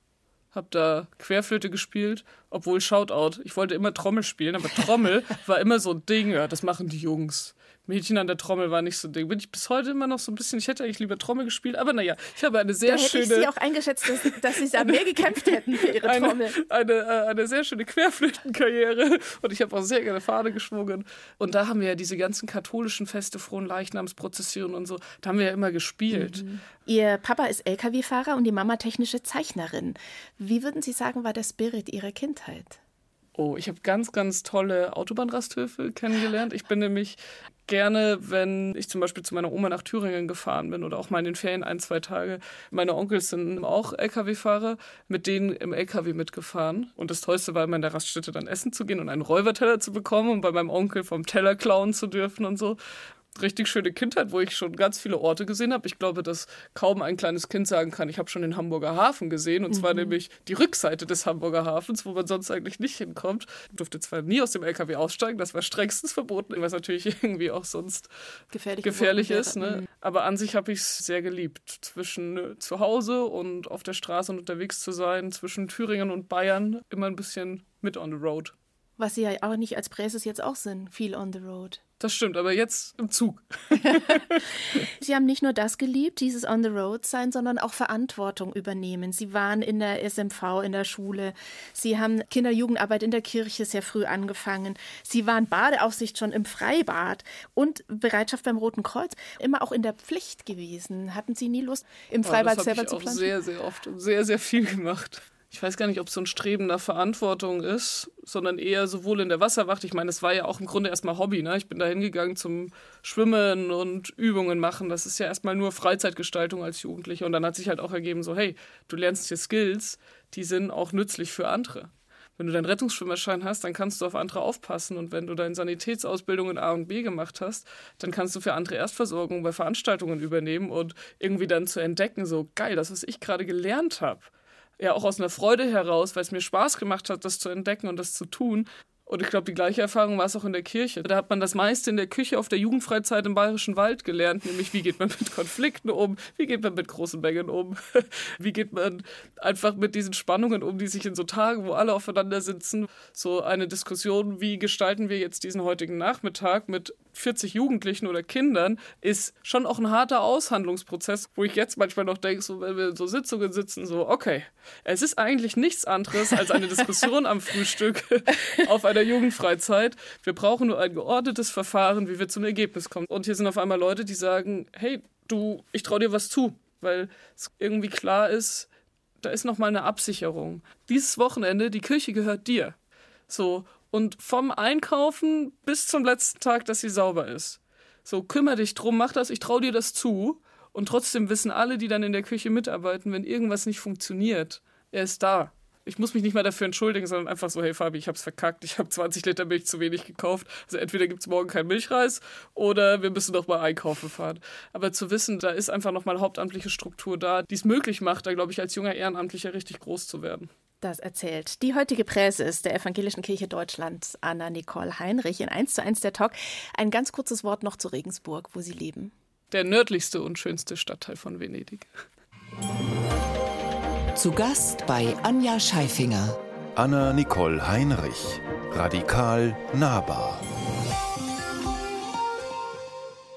Speaker 2: habe da Querflöte gespielt, obwohl Shoutout, ich wollte immer Trommel spielen, aber Trommel (laughs) war immer so ein Ding, ja, das machen die Jungs. Mädchen an der Trommel war nicht so Ding. Bin ich bis heute immer noch so ein bisschen, ich hätte eigentlich lieber Trommel gespielt, aber naja, ich habe eine sehr
Speaker 1: da
Speaker 2: schöne.
Speaker 1: Hätte ich sie auch eingeschätzt, dass, dass sie da mehr gekämpft hätten für ihre
Speaker 2: eine,
Speaker 1: Trommel.
Speaker 2: Eine, äh, eine sehr schöne Querflötenkarriere und ich habe auch sehr gerne Fahne geschwungen. Und da haben wir ja diese ganzen katholischen Feste, frohen Leichnamsprozessionen und so, da haben wir ja immer gespielt. Mhm.
Speaker 1: Ihr Papa ist Lkw-Fahrer und die Mama technische Zeichnerin. Wie würden Sie sagen, war der Spirit Ihrer Kindheit?
Speaker 2: Oh, ich habe ganz, ganz tolle Autobahnrasthöfe kennengelernt. Ich bin nämlich gerne, wenn ich zum Beispiel zu meiner Oma nach Thüringen gefahren bin oder auch mal in den Ferien ein, zwei Tage. Meine Onkels sind auch Lkw-Fahrer, mit denen im Lkw mitgefahren. Und das Tollste war immer in der Raststätte dann essen zu gehen und einen Räuberteller zu bekommen und bei meinem Onkel vom Teller klauen zu dürfen und so richtig schöne Kindheit, wo ich schon ganz viele Orte gesehen habe. Ich glaube, dass kaum ein kleines Kind sagen kann, ich habe schon den Hamburger Hafen gesehen. Und mhm. zwar nämlich die Rückseite des Hamburger Hafens, wo man sonst eigentlich nicht hinkommt. Ich durfte zwar nie aus dem LKW aussteigen, das war strengstens verboten, was natürlich (laughs) irgendwie auch sonst gefährlich, gefährlich ist. Ne? Mhm. Aber an sich habe ich es sehr geliebt, zwischen äh, zu Hause und auf der Straße und unterwegs zu sein, zwischen Thüringen und Bayern, immer ein bisschen mit on the road.
Speaker 1: Was Sie ja auch nicht als Präses jetzt auch sind, viel on the road.
Speaker 2: Das stimmt, aber jetzt im Zug.
Speaker 1: Sie haben nicht nur das geliebt, dieses On the Road sein, sondern auch Verantwortung übernehmen. Sie waren in der SMV, in der Schule. Sie haben Kinder-Jugendarbeit in der Kirche sehr früh angefangen. Sie waren Badeaufsicht schon im Freibad und Bereitschaft beim Roten Kreuz. Immer auch in der Pflicht gewesen. Hatten Sie nie Lust, im Freibad
Speaker 2: oh,
Speaker 1: selber
Speaker 2: zu
Speaker 1: planschen?
Speaker 2: sehr, sehr oft und sehr, sehr viel gemacht ich weiß gar nicht, ob es so ein Streben nach Verantwortung ist, sondern eher sowohl in der Wasserwacht. Ich meine, es war ja auch im Grunde erstmal Hobby. Ne? Ich bin da hingegangen zum Schwimmen und Übungen machen. Das ist ja erstmal nur Freizeitgestaltung als Jugendlicher. Und dann hat sich halt auch ergeben, so, hey, du lernst hier Skills, die sind auch nützlich für andere. Wenn du deinen Rettungsschwimmerschein hast, dann kannst du auf andere aufpassen. Und wenn du deine Sanitätsausbildung in A und B gemacht hast, dann kannst du für andere Erstversorgung bei Veranstaltungen übernehmen und irgendwie dann zu entdecken, so geil, das, was ich gerade gelernt habe ja auch aus einer Freude heraus, weil es mir Spaß gemacht hat, das zu entdecken und das zu tun, und ich glaube, die gleiche Erfahrung war es auch in der Kirche. Da hat man das meiste in der Küche auf der Jugendfreizeit im Bayerischen Wald gelernt, nämlich wie geht man mit Konflikten um, wie geht man mit großen Mengen um, (laughs) wie geht man einfach mit diesen Spannungen um, die sich in so Tagen, wo alle aufeinander sitzen, so eine Diskussion, wie gestalten wir jetzt diesen heutigen Nachmittag mit 40 Jugendlichen oder Kindern, ist schon auch ein harter Aushandlungsprozess, wo ich jetzt manchmal noch denke, so, wenn wir in so Sitzungen sitzen, so, okay, es ist eigentlich nichts anderes als eine Diskussion am Frühstück (laughs) auf einer Jugendfreizeit. Wir brauchen nur ein geordnetes Verfahren, wie wir zum Ergebnis kommen. Und hier sind auf einmal Leute, die sagen, hey, du, ich traue dir was zu, weil es irgendwie klar ist, da ist noch mal eine Absicherung. Dieses Wochenende, die Kirche gehört dir. So und vom Einkaufen bis zum letzten Tag, dass sie sauber ist. So kümmere dich drum, mach das, ich traue dir das zu. Und trotzdem wissen alle, die dann in der Küche mitarbeiten, wenn irgendwas nicht funktioniert, er ist da. Ich muss mich nicht mal dafür entschuldigen, sondern einfach so, hey Fabi, ich hab's verkackt, ich habe 20 Liter Milch zu wenig gekauft. Also entweder gibt's morgen keinen Milchreis oder wir müssen noch mal einkaufen fahren. Aber zu wissen, da ist einfach noch mal hauptamtliche Struktur da, die es möglich macht, da glaube ich als junger Ehrenamtlicher richtig groß zu werden.
Speaker 1: Das erzählt die heutige Präses der Evangelischen Kirche Deutschlands, Anna Nicole Heinrich, in 1 zu 1 der Talk. Ein ganz kurzes Wort noch zu Regensburg, wo Sie leben.
Speaker 2: Der nördlichste und schönste Stadtteil von Venedig.
Speaker 3: Zu Gast bei Anja Scheifinger.
Speaker 4: Anna Nicole Heinrich. Radikal nahbar.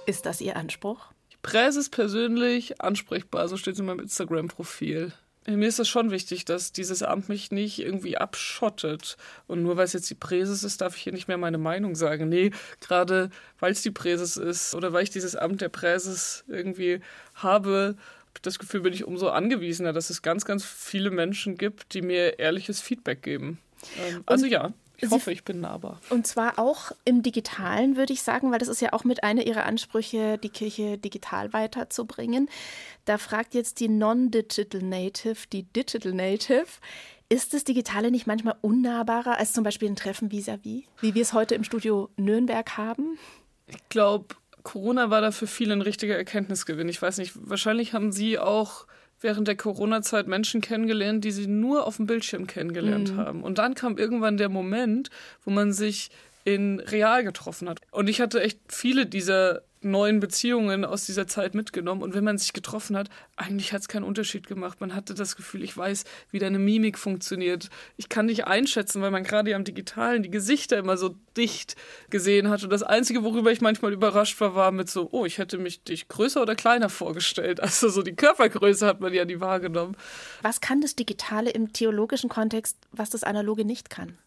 Speaker 1: Ist das Ihr Anspruch?
Speaker 2: Präses persönlich ansprechbar, so steht es in meinem Instagram-Profil. Mir ist es schon wichtig, dass dieses Amt mich nicht irgendwie abschottet. Und nur weil es jetzt die Präses ist, darf ich hier nicht mehr meine Meinung sagen. Nee, gerade weil es die Präses ist oder weil ich dieses Amt der Präses irgendwie habe, das Gefühl bin ich umso angewiesener, dass es ganz, ganz viele Menschen gibt, die mir ehrliches Feedback geben. Ähm, also ja, ich hoffe, ich bin nahbar.
Speaker 1: Und zwar auch im Digitalen, würde ich sagen, weil das ist ja auch mit einer Ihrer Ansprüche, die Kirche digital weiterzubringen. Da fragt jetzt die Non-Digital Native, die Digital Native, ist das Digitale nicht manchmal unnahbarer als zum Beispiel ein Treffen vis-à-vis, -vis, wie wir es heute im Studio Nürnberg haben?
Speaker 2: Ich glaube, Corona war da für viele ein richtiger Erkenntnisgewinn. Ich weiß nicht, wahrscheinlich haben Sie auch während der Corona-Zeit Menschen kennengelernt, die Sie nur auf dem Bildschirm kennengelernt mhm. haben. Und dann kam irgendwann der Moment, wo man sich in real getroffen hat. Und ich hatte echt viele dieser neuen Beziehungen aus dieser Zeit mitgenommen. Und wenn man sich getroffen hat, eigentlich hat es keinen Unterschied gemacht. Man hatte das Gefühl, ich weiß, wie deine Mimik funktioniert. Ich kann dich einschätzen, weil man gerade am Digitalen die Gesichter immer so dicht gesehen hat. Und das Einzige, worüber ich manchmal überrascht war, war mit so, oh, ich hätte mich dich größer oder kleiner vorgestellt. Also so die Körpergröße hat man ja nie wahrgenommen.
Speaker 1: Was kann das Digitale im theologischen Kontext, was das Analoge nicht kann?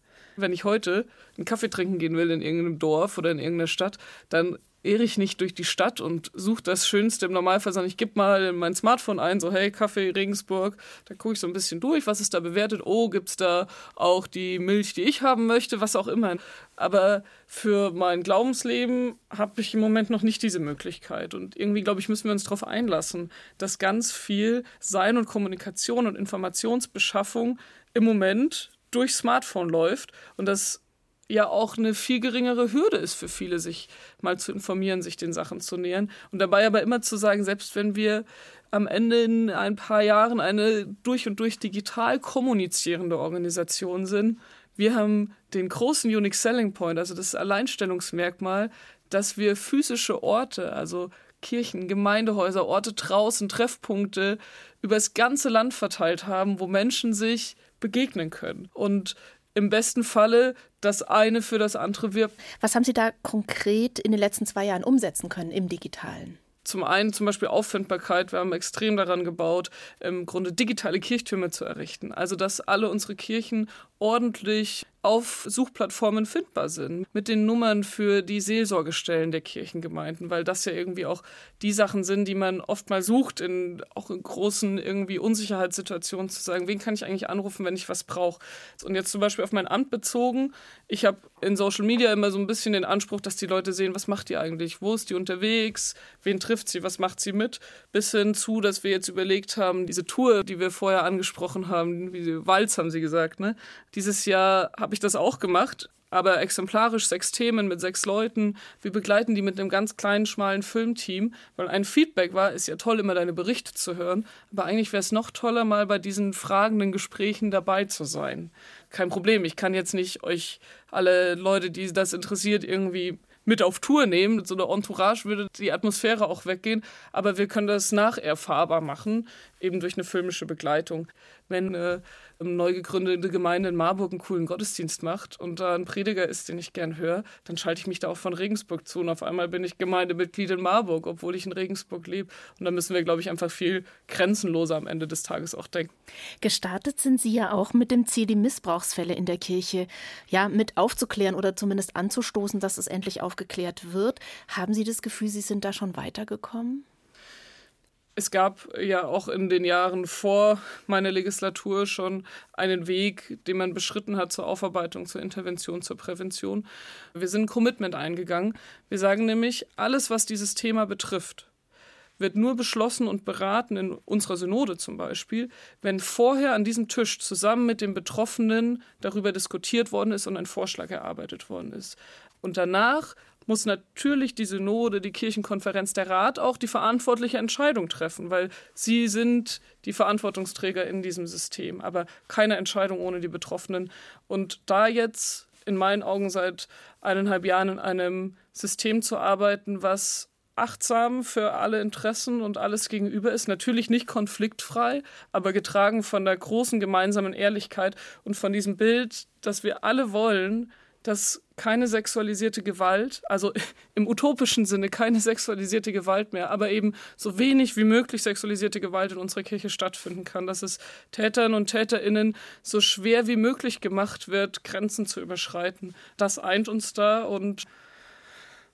Speaker 2: Wenn ich heute einen Kaffee trinken gehen will in irgendeinem Dorf oder in irgendeiner Stadt, dann irre ich nicht durch die Stadt und suche das Schönste im Normalfall, sondern ich gebe mal mein Smartphone ein, so hey, Kaffee Regensburg, da gucke ich so ein bisschen durch, was ist da bewertet, oh, gibt es da auch die Milch, die ich haben möchte, was auch immer. Aber für mein Glaubensleben habe ich im Moment noch nicht diese Möglichkeit. Und irgendwie, glaube ich, müssen wir uns darauf einlassen, dass ganz viel Sein und Kommunikation und Informationsbeschaffung im Moment durch Smartphone läuft und das ja auch eine viel geringere Hürde ist für viele, sich mal zu informieren, sich den Sachen zu nähern. Und dabei aber immer zu sagen, selbst wenn wir am Ende in ein paar Jahren eine durch und durch digital kommunizierende Organisation sind, wir haben den großen Unique Selling Point, also das Alleinstellungsmerkmal, dass wir physische Orte, also Kirchen, Gemeindehäuser, Orte draußen, Treffpunkte übers ganze Land verteilt haben, wo Menschen sich begegnen können. Und im besten Falle das eine für das andere wirbt.
Speaker 1: Was haben Sie da konkret in den letzten zwei Jahren umsetzen können im digitalen?
Speaker 2: Zum einen zum Beispiel Auffindbarkeit. Wir haben extrem daran gebaut, im Grunde digitale Kirchtürme zu errichten. Also, dass alle unsere Kirchen ordentlich auf Suchplattformen findbar sind, mit den Nummern für die Seelsorgestellen der Kirchengemeinden, weil das ja irgendwie auch die Sachen sind, die man oft mal sucht, in, auch in großen irgendwie Unsicherheitssituationen zu sagen, wen kann ich eigentlich anrufen, wenn ich was brauche. Und jetzt zum Beispiel auf mein Amt bezogen, ich habe in Social Media immer so ein bisschen den Anspruch, dass die Leute sehen, was macht die eigentlich, wo ist die unterwegs, wen trifft sie, was macht sie mit, bis hin zu, dass wir jetzt überlegt haben, diese Tour, die wir vorher angesprochen haben, wie Walz haben sie gesagt, ne? Dieses Jahr habe ich das auch gemacht, aber exemplarisch sechs Themen mit sechs Leuten. Wir begleiten die mit einem ganz kleinen, schmalen Filmteam, weil ein Feedback war, ist ja toll, immer deine Berichte zu hören, aber eigentlich wäre es noch toller, mal bei diesen fragenden Gesprächen dabei zu sein. Kein Problem, ich kann jetzt nicht euch alle Leute, die das interessiert, irgendwie mit auf Tour nehmen. Mit so einer Entourage würde die Atmosphäre auch weggehen. Aber wir können das nacherfahrbar machen, eben durch eine filmische Begleitung. Wenn eine neu gegründete Gemeinde in Marburg einen coolen Gottesdienst macht und da ein Prediger ist, den ich gern höre, dann schalte ich mich da auch von Regensburg zu. Und auf einmal bin ich Gemeindemitglied in Marburg, obwohl ich in Regensburg lebe. Und da müssen wir, glaube ich, einfach viel grenzenloser am Ende des Tages auch denken.
Speaker 1: Gestartet sind Sie ja auch mit dem Ziel, die Missbrauchsfälle in der Kirche ja mit aufzuklären oder zumindest anzustoßen, dass es endlich aufgeklärt wird. Haben Sie das Gefühl, Sie sind da schon weitergekommen?
Speaker 2: Es gab ja auch in den Jahren vor meiner Legislatur schon einen Weg, den man beschritten hat zur Aufarbeitung, zur Intervention, zur Prävention. Wir sind ein Commitment eingegangen. Wir sagen nämlich, alles, was dieses Thema betrifft, wird nur beschlossen und beraten in unserer Synode zum Beispiel, wenn vorher an diesem Tisch zusammen mit den Betroffenen darüber diskutiert worden ist und ein Vorschlag erarbeitet worden ist. Und danach muss natürlich die Synode, die Kirchenkonferenz, der Rat auch die verantwortliche Entscheidung treffen, weil sie sind die Verantwortungsträger in diesem System. Aber keine Entscheidung ohne die Betroffenen. Und da jetzt in meinen Augen seit eineinhalb Jahren in einem System zu arbeiten, was achtsam für alle Interessen und alles gegenüber ist. Natürlich nicht konfliktfrei, aber getragen von der großen gemeinsamen Ehrlichkeit und von diesem Bild, dass wir alle wollen, dass keine sexualisierte Gewalt, also (laughs) im utopischen Sinne keine sexualisierte Gewalt mehr, aber eben so wenig wie möglich sexualisierte Gewalt in unserer Kirche stattfinden kann, dass es Tätern und Täterinnen so schwer wie möglich gemacht wird, Grenzen zu überschreiten. Das eint uns da und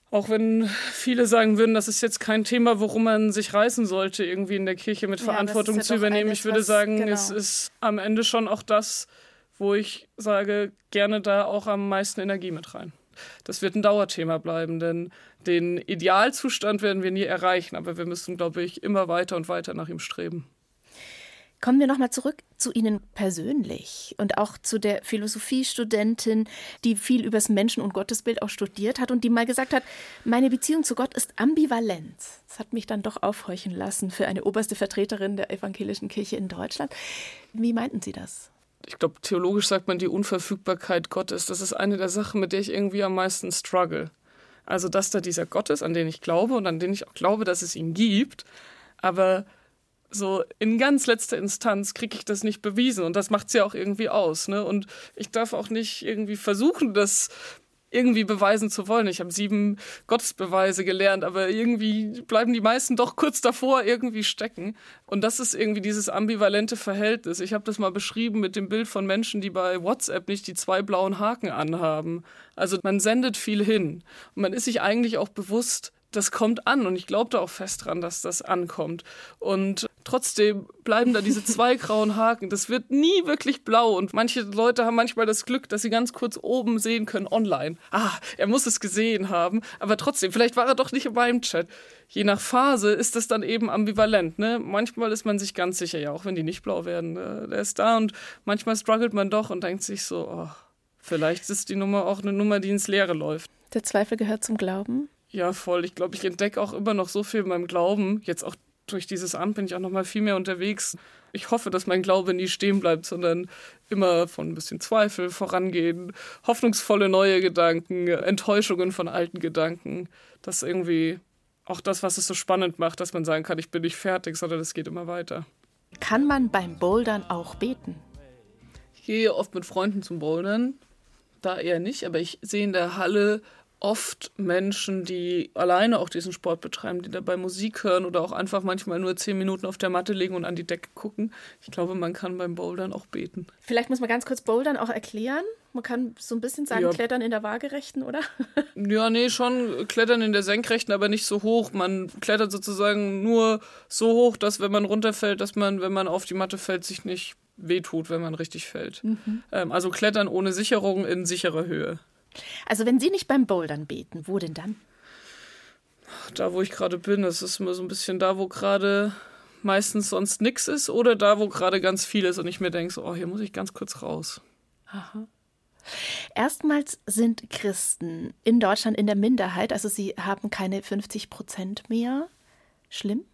Speaker 2: auch wenn viele sagen würden, das ist jetzt kein Thema, worum man sich reißen sollte, irgendwie in der Kirche mit Verantwortung ja, zu übernehmen. Eines, ich würde sagen, genau. es ist am Ende schon auch das, wo ich sage, gerne da auch am meisten Energie mit rein. Das wird ein Dauerthema bleiben, denn den Idealzustand werden wir nie erreichen, aber wir müssen, glaube ich, immer weiter und weiter nach ihm streben.
Speaker 1: Kommen wir nochmal zurück zu Ihnen persönlich und auch zu der Philosophiestudentin, die viel übers Menschen- und Gottesbild auch studiert hat und die mal gesagt hat, meine Beziehung zu Gott ist ambivalent. Das hat mich dann doch aufhorchen lassen für eine oberste Vertreterin der evangelischen Kirche in Deutschland. Wie meinten Sie das?
Speaker 2: Ich glaube, theologisch sagt man die Unverfügbarkeit Gottes. Das ist eine der Sachen, mit der ich irgendwie am meisten struggle. Also, dass da dieser Gott ist, an den ich glaube und an den ich auch glaube, dass es ihn gibt. Aber so in ganz letzter Instanz kriege ich das nicht bewiesen und das macht es ja auch irgendwie aus. Ne? Und ich darf auch nicht irgendwie versuchen, das irgendwie beweisen zu wollen. Ich habe sieben Gottesbeweise gelernt, aber irgendwie bleiben die meisten doch kurz davor irgendwie stecken. Und das ist irgendwie dieses ambivalente Verhältnis. Ich habe das mal beschrieben mit dem Bild von Menschen, die bei WhatsApp nicht die zwei blauen Haken anhaben. Also man sendet viel hin und man ist sich eigentlich auch bewusst, das kommt an und ich glaube da auch fest dran, dass das ankommt. Und trotzdem bleiben da diese zwei grauen Haken. Das wird nie wirklich blau und manche Leute haben manchmal das Glück, dass sie ganz kurz oben sehen können online. Ah, er muss es gesehen haben, aber trotzdem, vielleicht war er doch nicht in meinem Chat. Je nach Phase ist das dann eben ambivalent. Ne? Manchmal ist man sich ganz sicher, ja, auch wenn die nicht blau werden, ne? der ist da und manchmal struggelt man doch und denkt sich so, oh, vielleicht ist die Nummer auch eine Nummer, die ins Leere läuft.
Speaker 1: Der Zweifel gehört zum Glauben?
Speaker 2: Ja, voll. Ich glaube, ich entdecke auch immer noch so viel in meinem Glauben. Jetzt auch durch dieses Amt bin ich auch noch mal viel mehr unterwegs. Ich hoffe, dass mein Glaube nie stehen bleibt, sondern immer von ein bisschen Zweifel vorangehen, hoffnungsvolle neue Gedanken, Enttäuschungen von alten Gedanken. Das ist irgendwie auch das, was es so spannend macht, dass man sagen kann, ich bin nicht fertig, sondern es geht immer weiter.
Speaker 1: Kann man beim Bouldern auch beten?
Speaker 2: Ich gehe oft mit Freunden zum Bouldern. Da eher nicht, aber ich sehe in der Halle oft Menschen, die alleine auch diesen Sport betreiben, die dabei Musik hören oder auch einfach manchmal nur zehn Minuten auf der Matte liegen und an die Decke gucken. Ich glaube, man kann beim Bouldern auch beten.
Speaker 1: Vielleicht muss man ganz kurz Bouldern auch erklären. Man kann so ein bisschen sagen, ja. Klettern in der Waagerechten, oder? (laughs)
Speaker 2: ja, nee, schon Klettern in der Senkrechten, aber nicht so hoch. Man klettert sozusagen nur so hoch, dass wenn man runterfällt, dass man, wenn man auf die Matte fällt, sich nicht wehtut, wenn man richtig fällt. Mhm. Ähm, also Klettern ohne Sicherung in sicherer Höhe.
Speaker 1: Also wenn Sie nicht beim Bouldern beten, wo denn dann?
Speaker 2: Da, wo ich gerade bin, das ist immer so ein bisschen da, wo gerade meistens sonst nichts ist oder da, wo gerade ganz viel ist und ich mir denke, so, oh, hier muss ich ganz kurz raus. Aha.
Speaker 1: Erstmals sind Christen in Deutschland in der Minderheit, also sie haben keine 50 Prozent mehr. Schlimm?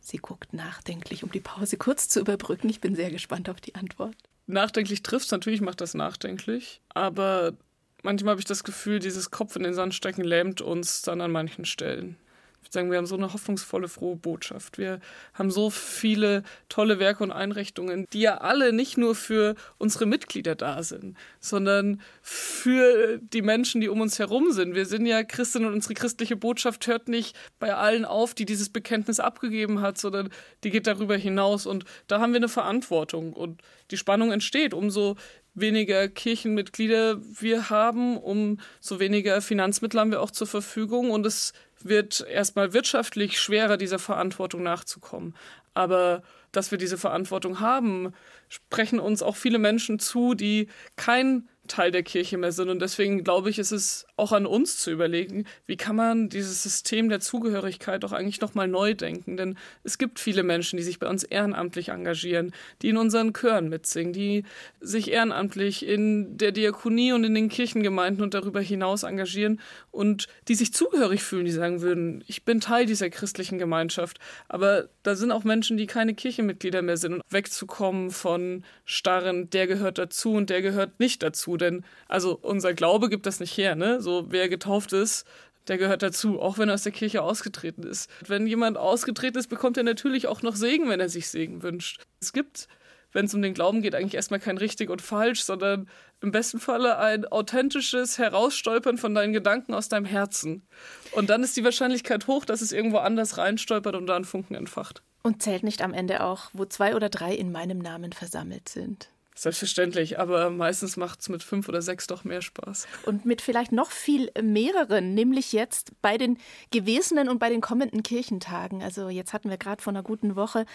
Speaker 1: Sie guckt nachdenklich, um die Pause kurz zu überbrücken. Ich bin sehr gespannt auf die Antwort.
Speaker 2: Nachdenklich trifft es, natürlich macht das nachdenklich, aber manchmal habe ich das Gefühl, dieses Kopf in den Sand stecken lähmt uns dann an manchen Stellen. Ich würde sagen, wir haben so eine hoffnungsvolle, frohe Botschaft. Wir haben so viele tolle Werke und Einrichtungen, die ja alle nicht nur für unsere Mitglieder da sind, sondern für die Menschen, die um uns herum sind. Wir sind ja Christen und unsere christliche Botschaft hört nicht bei allen auf, die dieses Bekenntnis abgegeben hat, sondern die geht darüber hinaus. Und da haben wir eine Verantwortung. Und die Spannung entsteht, umso weniger Kirchenmitglieder wir haben, umso weniger Finanzmittel haben wir auch zur Verfügung. Und es wird erstmal wirtschaftlich schwerer, dieser Verantwortung nachzukommen. Aber dass wir diese Verantwortung haben, sprechen uns auch viele Menschen zu, die kein Teil der Kirche mehr sind. Und deswegen glaube ich, ist es auch an uns zu überlegen, wie kann man dieses System der Zugehörigkeit auch eigentlich nochmal neu denken. Denn es gibt viele Menschen, die sich bei uns ehrenamtlich engagieren, die in unseren Chören mitsingen, die sich ehrenamtlich in der Diakonie und in den Kirchengemeinden und darüber hinaus engagieren und die sich zugehörig fühlen, die sagen würden, ich bin Teil dieser christlichen Gemeinschaft. Aber da sind auch Menschen, die keine Kirchenmitglieder mehr sind und wegzukommen von starren, der gehört dazu und der gehört nicht dazu denn also unser Glaube gibt das nicht her, ne? So wer getauft ist, der gehört dazu, auch wenn er aus der Kirche ausgetreten ist. Wenn jemand ausgetreten ist, bekommt er natürlich auch noch Segen, wenn er sich Segen wünscht. Es gibt, wenn es um den Glauben geht, eigentlich erstmal kein richtig und falsch, sondern im besten Falle ein authentisches Herausstolpern von deinen Gedanken aus deinem Herzen. Und dann ist die Wahrscheinlichkeit hoch, dass es irgendwo anders reinstolpert und da einen Funken entfacht.
Speaker 1: Und zählt nicht am Ende auch, wo zwei oder drei in meinem Namen versammelt sind.
Speaker 2: Selbstverständlich, aber meistens macht es mit fünf oder sechs doch mehr Spaß.
Speaker 1: Und mit vielleicht noch viel mehreren, nämlich jetzt bei den gewesenen und bei den kommenden Kirchentagen. Also jetzt hatten wir gerade vor einer guten Woche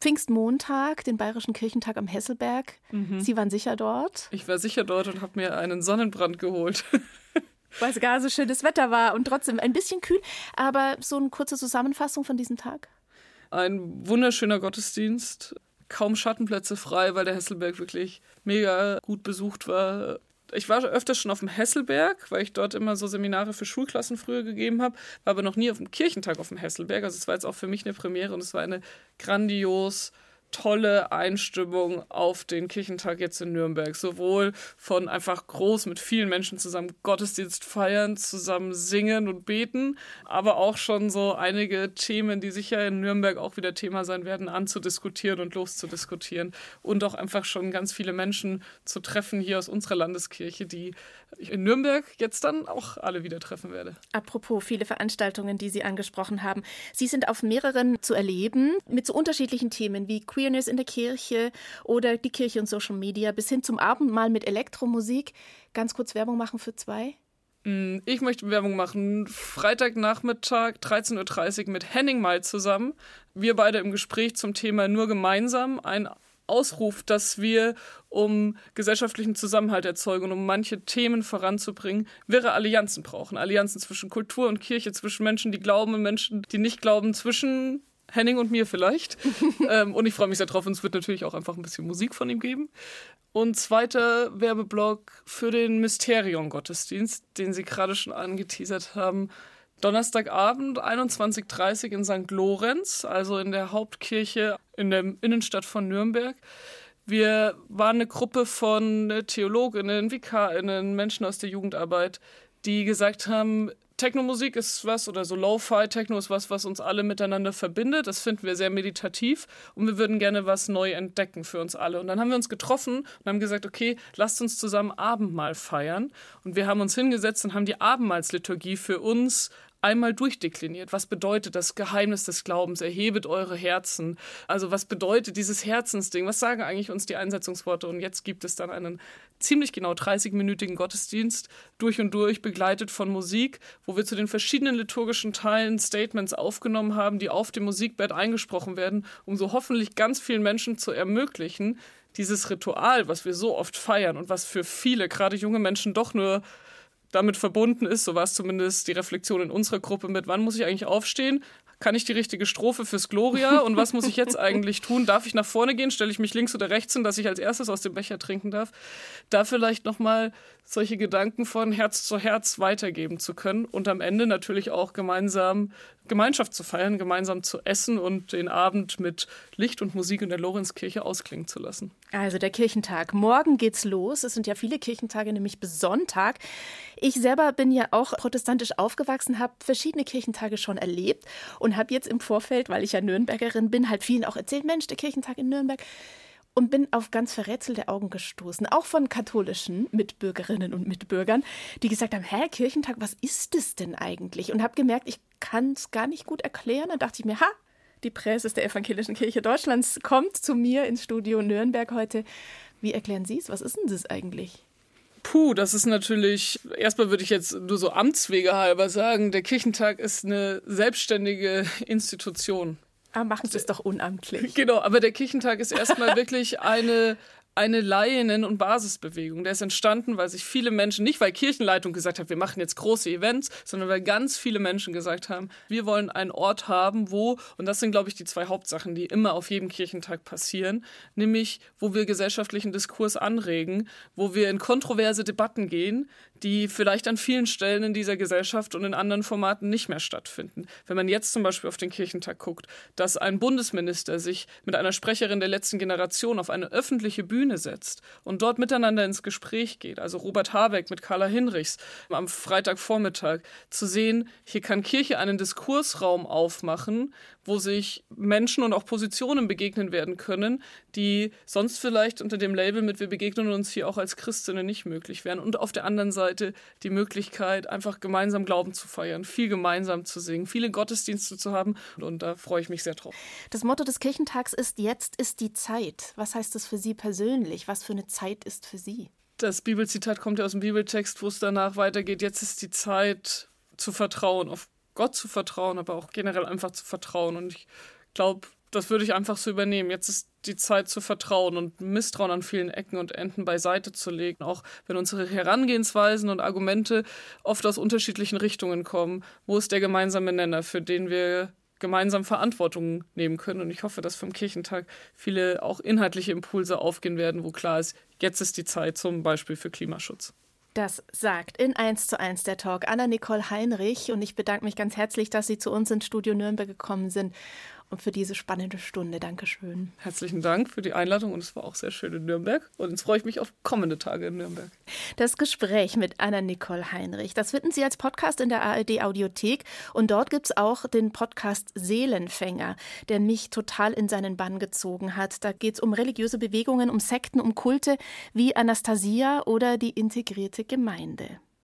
Speaker 1: Pfingstmontag, den Bayerischen Kirchentag am Hesselberg. Mhm. Sie waren sicher dort?
Speaker 2: Ich war sicher dort und habe mir einen Sonnenbrand geholt. (laughs)
Speaker 1: Weil es gar so schönes Wetter war und trotzdem ein bisschen kühl. Aber so eine kurze Zusammenfassung von diesem Tag?
Speaker 2: Ein wunderschöner Gottesdienst kaum Schattenplätze frei, weil der Hesselberg wirklich mega gut besucht war. Ich war öfters schon auf dem Hesselberg, weil ich dort immer so Seminare für Schulklassen früher gegeben habe, war aber noch nie auf dem Kirchentag auf dem Hesselberg. Also es war jetzt auch für mich eine Premiere und es war eine grandios tolle Einstimmung auf den Kirchentag jetzt in Nürnberg. Sowohl von einfach groß mit vielen Menschen zusammen Gottesdienst feiern, zusammen singen und beten, aber auch schon so einige Themen, die sicher in Nürnberg auch wieder Thema sein werden, anzudiskutieren und loszudiskutieren. Und auch einfach schon ganz viele Menschen zu treffen hier aus unserer Landeskirche, die ich in Nürnberg jetzt dann auch alle wieder treffen werde.
Speaker 1: Apropos viele Veranstaltungen, die Sie angesprochen haben. Sie sind auf mehreren zu erleben, mit so unterschiedlichen Themen wie Queerness in der Kirche oder die Kirche und Social Media bis hin zum Abendmahl mit Elektromusik. Ganz kurz Werbung machen für zwei?
Speaker 2: Mm, ich möchte Werbung machen. Freitagnachmittag 13.30 Uhr mit Henning May zusammen. Wir beide im Gespräch zum Thema nur gemeinsam. Ein Ausruf, dass wir, um gesellschaftlichen Zusammenhalt erzeugen und um manche Themen voranzubringen, wirre Allianzen brauchen. Allianzen zwischen Kultur und Kirche, zwischen Menschen, die glauben und Menschen, die nicht glauben, zwischen Henning und mir vielleicht. (laughs) ähm, und ich freue mich sehr drauf. Und es wird natürlich auch einfach ein bisschen Musik von ihm geben. Und zweiter Werbeblock für den Mysterion-Gottesdienst, den Sie gerade schon angeteasert haben. Donnerstagabend 21.30 Uhr in St. Lorenz, also in der Hauptkirche in der Innenstadt von Nürnberg. Wir waren eine Gruppe von Theologinnen, Vikarinnen, Menschen aus der Jugendarbeit, die gesagt haben, Technomusik ist was oder so Lo-Fi-Techno ist was, was uns alle miteinander verbindet. Das finden wir sehr meditativ und wir würden gerne was neu entdecken für uns alle. Und dann haben wir uns getroffen und haben gesagt, okay, lasst uns zusammen Abendmahl feiern. Und wir haben uns hingesetzt und haben die Abendmahlsliturgie für uns einmal durchdekliniert. Was bedeutet das Geheimnis des Glaubens? Erhebet eure Herzen. Also was bedeutet dieses Herzensding? Was sagen eigentlich uns die Einsetzungsworte? Und jetzt gibt es dann einen ziemlich genau 30-minütigen Gottesdienst durch und durch, begleitet von Musik, wo wir zu den verschiedenen liturgischen Teilen Statements aufgenommen haben, die auf dem Musikbett eingesprochen werden, um so hoffentlich ganz vielen Menschen zu ermöglichen, dieses Ritual, was wir so oft feiern und was für viele, gerade junge Menschen, doch nur damit verbunden ist, so war es zumindest die Reflexion in unserer Gruppe mit, wann muss ich eigentlich aufstehen? Kann ich die richtige Strophe fürs Gloria? Und was muss ich jetzt eigentlich tun? Darf ich nach vorne gehen? Stelle ich mich links oder rechts hin, dass ich als erstes aus dem Becher trinken darf? Da vielleicht nochmal solche Gedanken von Herz zu Herz weitergeben zu können und am Ende natürlich auch gemeinsam Gemeinschaft zu feiern, gemeinsam zu essen und den Abend mit Licht und Musik in der Lorenzkirche ausklingen zu lassen.
Speaker 1: Also der Kirchentag. Morgen geht's los. Es sind ja viele Kirchentage, nämlich bis Sonntag. Ich selber bin ja auch protestantisch aufgewachsen, habe verschiedene Kirchentage schon erlebt und habe jetzt im Vorfeld, weil ich ja Nürnbergerin bin, halt vielen auch erzählt, Mensch, der Kirchentag in Nürnberg und bin auf ganz verrätselte Augen gestoßen, auch von katholischen Mitbürgerinnen und Mitbürgern, die gesagt haben, hä, Kirchentag, was ist das denn eigentlich? Und habe gemerkt, ich kann es gar nicht gut erklären. Dann dachte ich mir, ha, die Präses der Evangelischen Kirche Deutschlands kommt zu mir ins Studio Nürnberg heute. Wie erklären Sie es? Was ist denn das eigentlich?
Speaker 2: Puh, das ist natürlich, erstmal würde ich jetzt nur so Amtswege halber sagen, der Kirchentag ist eine selbstständige Institution.
Speaker 1: Aber ah, machen Sie es doch unamtlich.
Speaker 2: Genau, aber der Kirchentag ist erstmal (laughs) wirklich eine eine Laien- und Basisbewegung. Der ist entstanden, weil sich viele Menschen, nicht weil Kirchenleitung gesagt hat, wir machen jetzt große Events, sondern weil ganz viele Menschen gesagt haben, wir wollen einen Ort haben, wo, und das sind, glaube ich, die zwei Hauptsachen, die immer auf jedem Kirchentag passieren, nämlich, wo wir gesellschaftlichen Diskurs anregen, wo wir in kontroverse Debatten gehen, die vielleicht an vielen Stellen in dieser Gesellschaft und in anderen Formaten nicht mehr stattfinden. Wenn man jetzt zum Beispiel auf den Kirchentag guckt, dass ein Bundesminister sich mit einer Sprecherin der letzten Generation auf eine öffentliche Bühne setzt und dort miteinander ins Gespräch geht, also Robert Habeck mit Carla Hinrichs am Freitagvormittag, zu sehen, hier kann Kirche einen Diskursraum aufmachen, wo sich Menschen und auch Positionen begegnen werden können, die sonst vielleicht unter dem Label mit wir begegnen uns hier auch als Christinnen nicht möglich wären. Und auf der anderen Seite die Möglichkeit, einfach gemeinsam Glauben zu feiern, viel gemeinsam zu singen, viele Gottesdienste zu haben. Und da freue ich mich sehr drauf.
Speaker 1: Das Motto des Kirchentags ist Jetzt ist die Zeit. Was heißt das für Sie persönlich? Was für eine Zeit ist für Sie?
Speaker 2: Das Bibelzitat kommt ja aus dem Bibeltext, wo es danach weitergeht. Jetzt ist die Zeit zu vertrauen, auf Gott zu vertrauen, aber auch generell einfach zu vertrauen. Und ich glaube, das würde ich einfach so übernehmen. Jetzt ist die Zeit zu vertrauen und Misstrauen an vielen Ecken und Enden beiseite zu legen, auch wenn unsere Herangehensweisen und Argumente oft aus unterschiedlichen Richtungen kommen. Wo ist der gemeinsame Nenner, für den wir gemeinsam Verantwortung nehmen können? Und ich hoffe, dass vom Kirchentag viele auch inhaltliche Impulse aufgehen werden, wo klar ist, jetzt ist die Zeit zum Beispiel für Klimaschutz.
Speaker 1: Das sagt in 1 zu 1 der Talk Anna-Nicole Heinrich und ich bedanke mich ganz herzlich, dass Sie zu uns ins Studio Nürnberg gekommen sind und für diese spannende Stunde. Dankeschön.
Speaker 2: Herzlichen Dank für die Einladung und es war auch sehr schön in Nürnberg. Und jetzt freue ich mich auf kommende Tage in Nürnberg.
Speaker 1: Das Gespräch mit Anna-Nicole Heinrich, das finden Sie als Podcast in der ARD Audiothek. Und dort gibt es auch den Podcast Seelenfänger, der mich total in seinen Bann gezogen hat. Da geht es um religiöse Bewegungen, um Sekten, um Kulte wie Anastasia oder die integrierte Gemeinde.